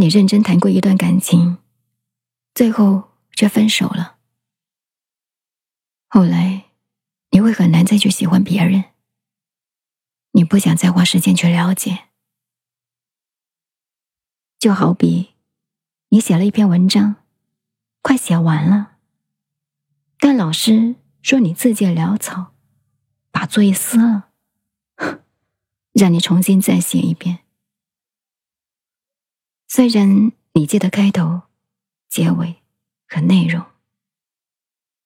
你认真谈过一段感情，最后却分手了，后来你会很难再去喜欢别人。你不想再花时间去了解，就好比你写了一篇文章，快写完了，但老师说你字迹潦草，把作业撕了，让你重新再写一遍。虽然你记得开头、结尾和内容，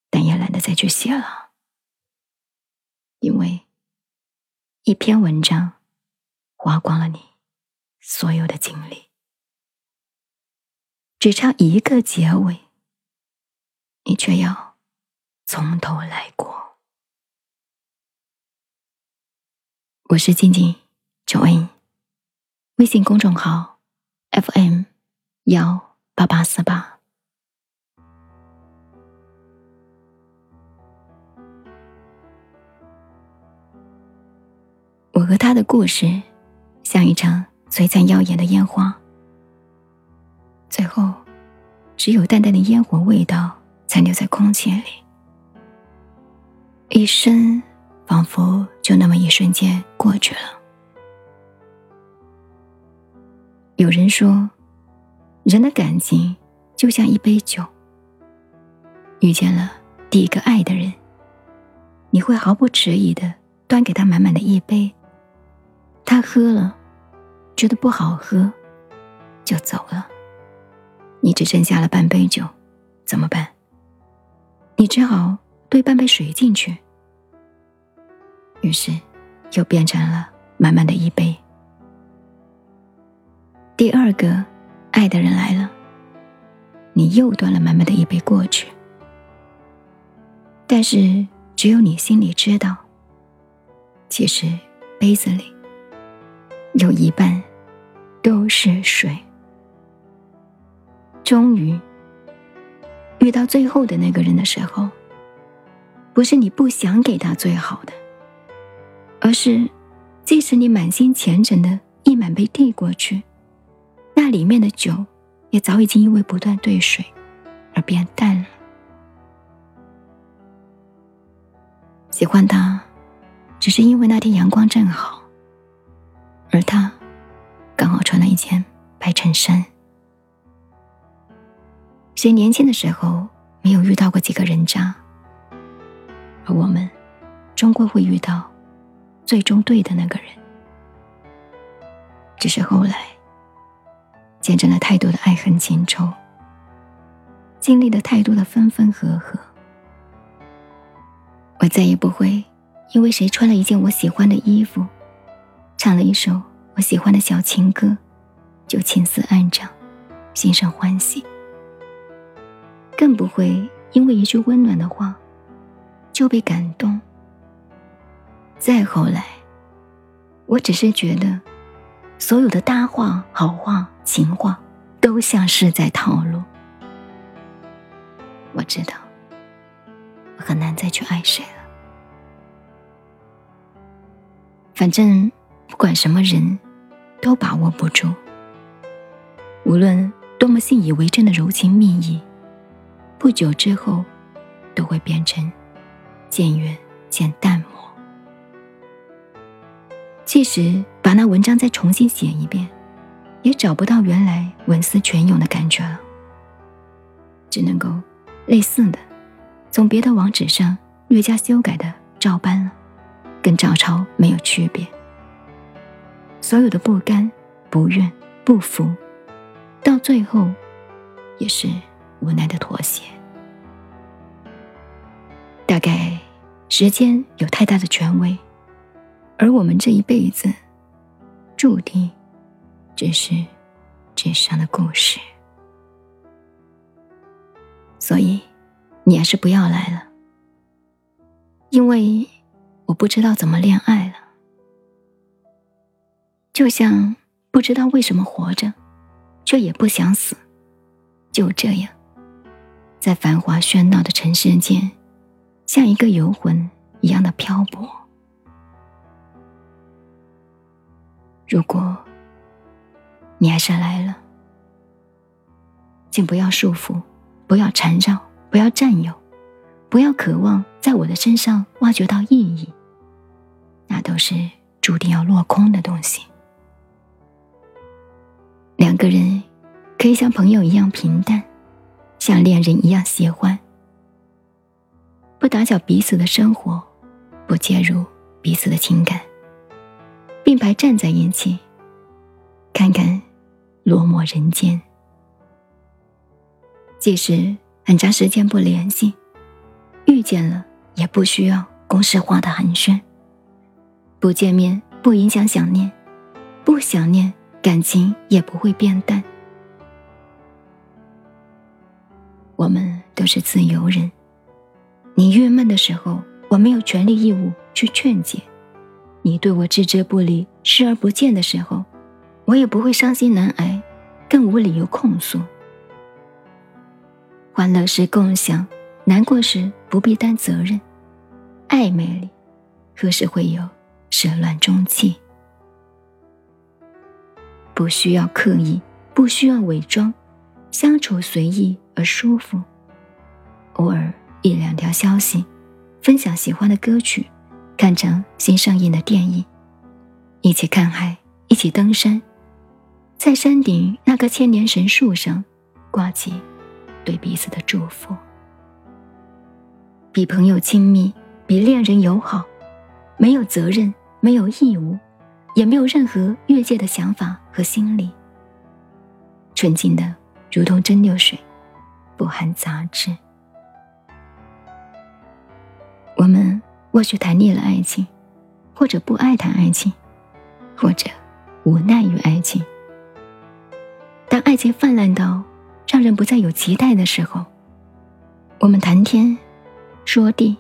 但也懒得再去写了，因为一篇文章花光了你所有的精力，只差一个结尾，你却要从头来过。我是静静九 N，微信公众号。FM 幺八八四八。我和他的故事，像一场璀璨耀眼的烟花，最后只有淡淡的烟火味道残留在空气里，一生仿佛就那么一瞬间过去了。有人说，人的感情就像一杯酒。遇见了第一个爱的人，你会毫不迟疑的端给他满满的一杯。他喝了，觉得不好喝，就走了。你只剩下了半杯酒，怎么办？你只好兑半杯水进去，于是又变成了满满的一杯。第二个爱的人来了，你又端了满满的一杯过去。但是只有你心里知道，其实杯子里有一半都是水。终于遇到最后的那个人的时候，不是你不想给他最好的，而是即使你满心虔诚的一满杯递过去。那里面的酒，也早已经因为不断兑水而变淡了。喜欢他，只是因为那天阳光正好，而他刚好穿了一件白衬衫。谁年轻的时候没有遇到过几个人渣？而我们，终归会遇到最终对的那个人。只是后来。见证了太多的爱恨情仇，经历了太多的分分合合，我再也不会因为谁穿了一件我喜欢的衣服，唱了一首我喜欢的小情歌，就情思暗长，心生欢喜；更不会因为一句温暖的话，就被感动。再后来，我只是觉得。所有的大话、好话、情话，都像是在套路。我知道，我很难再去爱谁了。反正不管什么人，都把握不住。无论多么信以为真的柔情蜜意，不久之后，都会变成渐远渐淡漠。即使把那文章再重新写一遍，也找不到原来文思泉涌的感觉了。只能够类似的，从别的网址上略加修改的照搬了，跟照抄没有区别。所有的不甘、不愿、不服，到最后也是无奈的妥协。大概时间有太大的权威。而我们这一辈子，注定只是纸上的故事，所以你还是不要来了，因为我不知道怎么恋爱了，就像不知道为什么活着，却也不想死，就这样，在繁华喧闹的城市间，像一个游魂一样的漂泊。如果你还是来了，请不要束缚，不要缠绕，不要占有，不要渴望在我的身上挖掘到意义。那都是注定要落空的东西。两个人可以像朋友一样平淡，像恋人一样喜欢，不打搅彼此的生活，不介入彼此的情感，并排站在一起，看看落寞人间。即使很长时间不联系，遇见了也不需要公式化的寒暄。不见面不影响想念，不想念感情也不会变淡。我们都是自由人，你郁闷的时候，我没有权利义务去劝解；你对我置之不理、视而不见的时候，我也不会伤心难挨，更无理由控诉。欢乐时共享，难过时不必担责任。暧昧里，何时会有始乱终弃？不需要刻意，不需要伪装，相处随意而舒服。偶尔一两条消息，分享喜欢的歌曲，看场新上映的电影，一起看海，一起登山，在山顶那棵千年神树上挂起。对彼此的祝福，比朋友亲密，比恋人友好，没有责任，没有义务，也没有任何越界的想法和心理，纯净的如同蒸馏水，不含杂质。我们或许谈腻了爱情，或者不爱谈爱情，或者无奈于爱情。当爱情泛滥到……让人不再有期待的时候，我们谈天说地，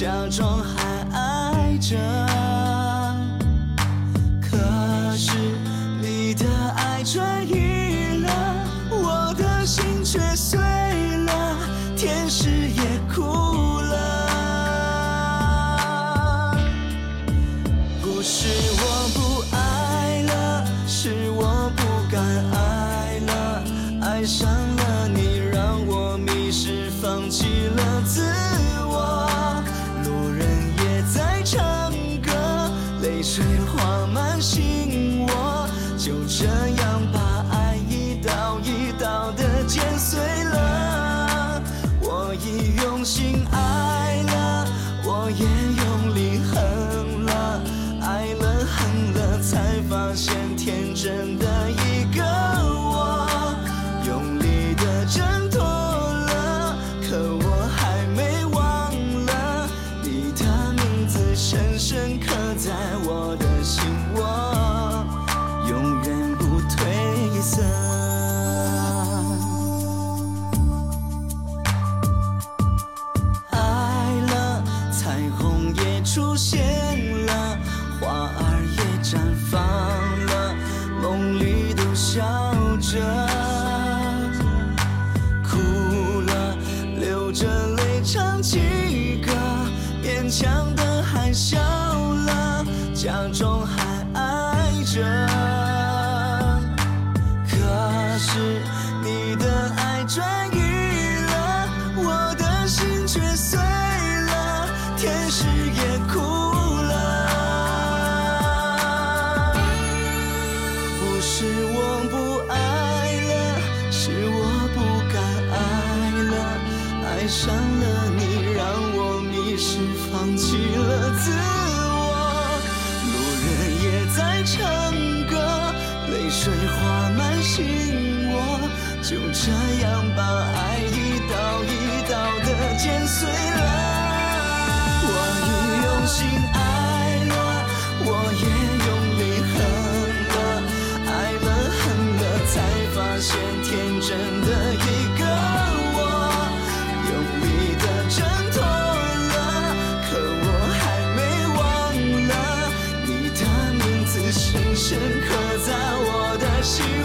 假装还爱着，信我就这样吧。出现了，花儿也绽放了，梦里都笑着，哭了，流着泪唱起歌，勉强的还笑了，假装还爱着。可是。上 she